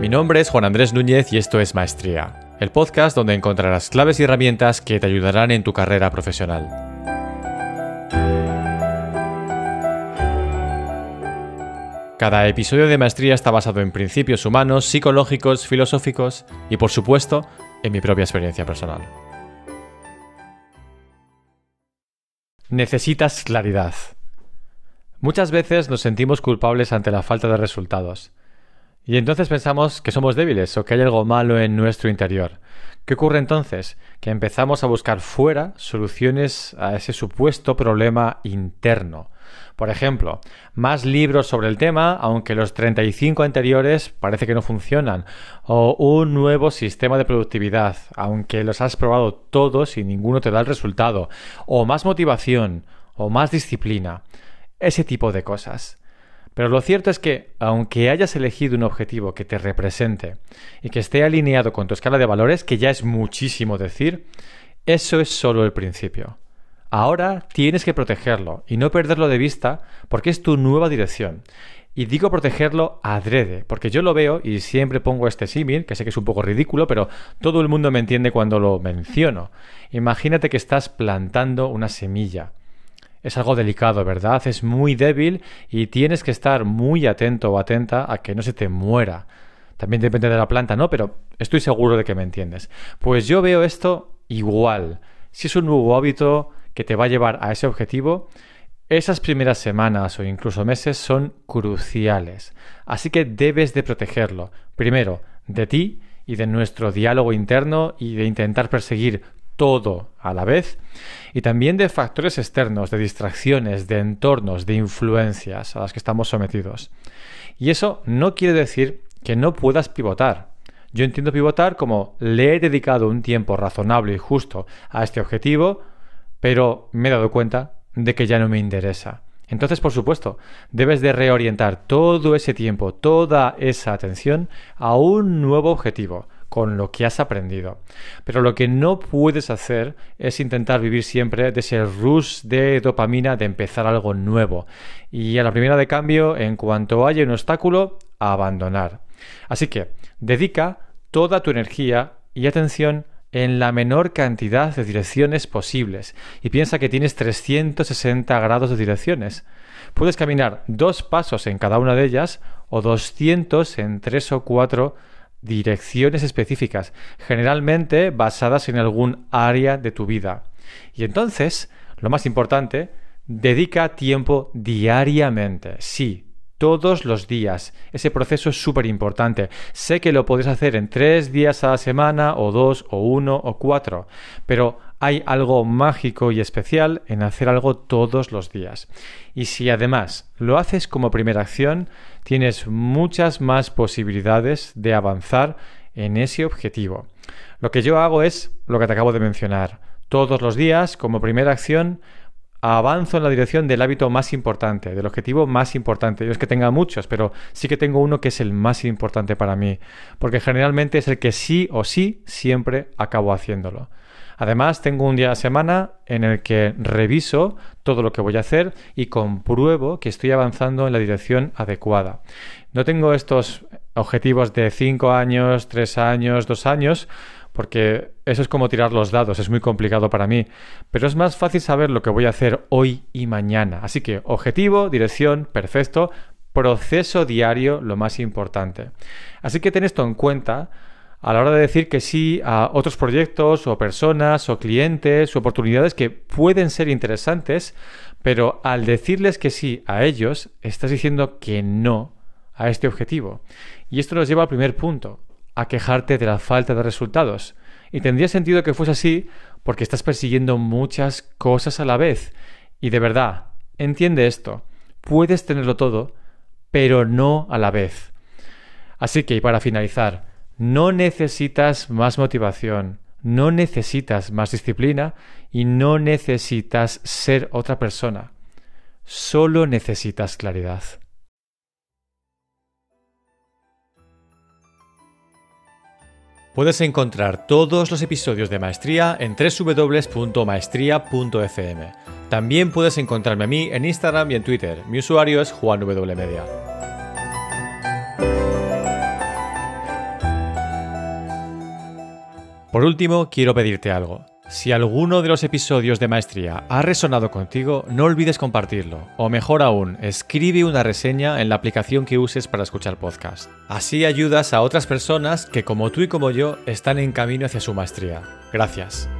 Mi nombre es Juan Andrés Núñez y esto es Maestría, el podcast donde encontrarás claves y herramientas que te ayudarán en tu carrera profesional. Cada episodio de Maestría está basado en principios humanos, psicológicos, filosóficos y, por supuesto, en mi propia experiencia personal. Necesitas claridad. Muchas veces nos sentimos culpables ante la falta de resultados. Y entonces pensamos que somos débiles o que hay algo malo en nuestro interior. ¿Qué ocurre entonces? Que empezamos a buscar fuera soluciones a ese supuesto problema interno. Por ejemplo, más libros sobre el tema, aunque los 35 anteriores parece que no funcionan. O un nuevo sistema de productividad, aunque los has probado todos y ninguno te da el resultado. O más motivación, o más disciplina. Ese tipo de cosas. Pero lo cierto es que, aunque hayas elegido un objetivo que te represente y que esté alineado con tu escala de valores, que ya es muchísimo decir, eso es solo el principio. Ahora tienes que protegerlo y no perderlo de vista porque es tu nueva dirección. Y digo protegerlo adrede, porque yo lo veo y siempre pongo este símil, que sé que es un poco ridículo, pero todo el mundo me entiende cuando lo menciono. Imagínate que estás plantando una semilla es algo delicado, ¿verdad? Es muy débil y tienes que estar muy atento o atenta a que no se te muera. También depende de la planta, ¿no? Pero estoy seguro de que me entiendes. Pues yo veo esto igual. Si es un nuevo hábito que te va a llevar a ese objetivo, esas primeras semanas o incluso meses son cruciales. Así que debes de protegerlo. Primero, de ti y de nuestro diálogo interno y de intentar perseguir todo a la vez, y también de factores externos, de distracciones, de entornos, de influencias a las que estamos sometidos. Y eso no quiere decir que no puedas pivotar. Yo entiendo pivotar como le he dedicado un tiempo razonable y justo a este objetivo, pero me he dado cuenta de que ya no me interesa. Entonces, por supuesto, debes de reorientar todo ese tiempo, toda esa atención a un nuevo objetivo, con lo que has aprendido. Pero lo que no puedes hacer es intentar vivir siempre de ese rush de dopamina de empezar algo nuevo. Y a la primera de cambio, en cuanto haya un obstáculo, abandonar. Así que dedica toda tu energía y atención en la menor cantidad de direcciones posibles y piensa que tienes 360 grados de direcciones. Puedes caminar dos pasos en cada una de ellas o 200 en tres o cuatro direcciones específicas, generalmente basadas en algún área de tu vida. Y entonces, lo más importante, dedica tiempo diariamente. Sí, todos los días. Ese proceso es súper importante. Sé que lo puedes hacer en tres días a la semana, o dos, o uno, o cuatro, pero hay algo mágico y especial en hacer algo todos los días. Y si además lo haces como primera acción, tienes muchas más posibilidades de avanzar en ese objetivo. Lo que yo hago es lo que te acabo de mencionar. Todos los días, como primera acción, avanzo en la dirección del hábito más importante, del objetivo más importante. Yo es que tenga muchos, pero sí que tengo uno que es el más importante para mí, porque generalmente es el que sí o sí siempre acabo haciéndolo. Además, tengo un día a la semana en el que reviso todo lo que voy a hacer y compruebo que estoy avanzando en la dirección adecuada. No tengo estos objetivos de 5 años, 3 años, 2 años, porque eso es como tirar los dados, es muy complicado para mí, pero es más fácil saber lo que voy a hacer hoy y mañana. Así que objetivo, dirección, perfecto, proceso diario, lo más importante. Así que ten esto en cuenta a la hora de decir que sí a otros proyectos o personas o clientes o oportunidades que pueden ser interesantes, pero al decirles que sí a ellos, estás diciendo que no a este objetivo. Y esto nos lleva al primer punto, a quejarte de la falta de resultados. Y tendría sentido que fuese así porque estás persiguiendo muchas cosas a la vez. Y de verdad, entiende esto, puedes tenerlo todo, pero no a la vez. Así que, y para finalizar, no necesitas más motivación, no necesitas más disciplina y no necesitas ser otra persona. Solo necesitas claridad. Puedes encontrar todos los episodios de Maestría en www.maestría.fm. También puedes encontrarme a mí en Instagram y en Twitter. Mi usuario es Juan Por último, quiero pedirte algo. Si alguno de los episodios de Maestría ha resonado contigo, no olvides compartirlo, o mejor aún, escribe una reseña en la aplicación que uses para escuchar podcast. Así ayudas a otras personas que como tú y como yo están en camino hacia su maestría. Gracias.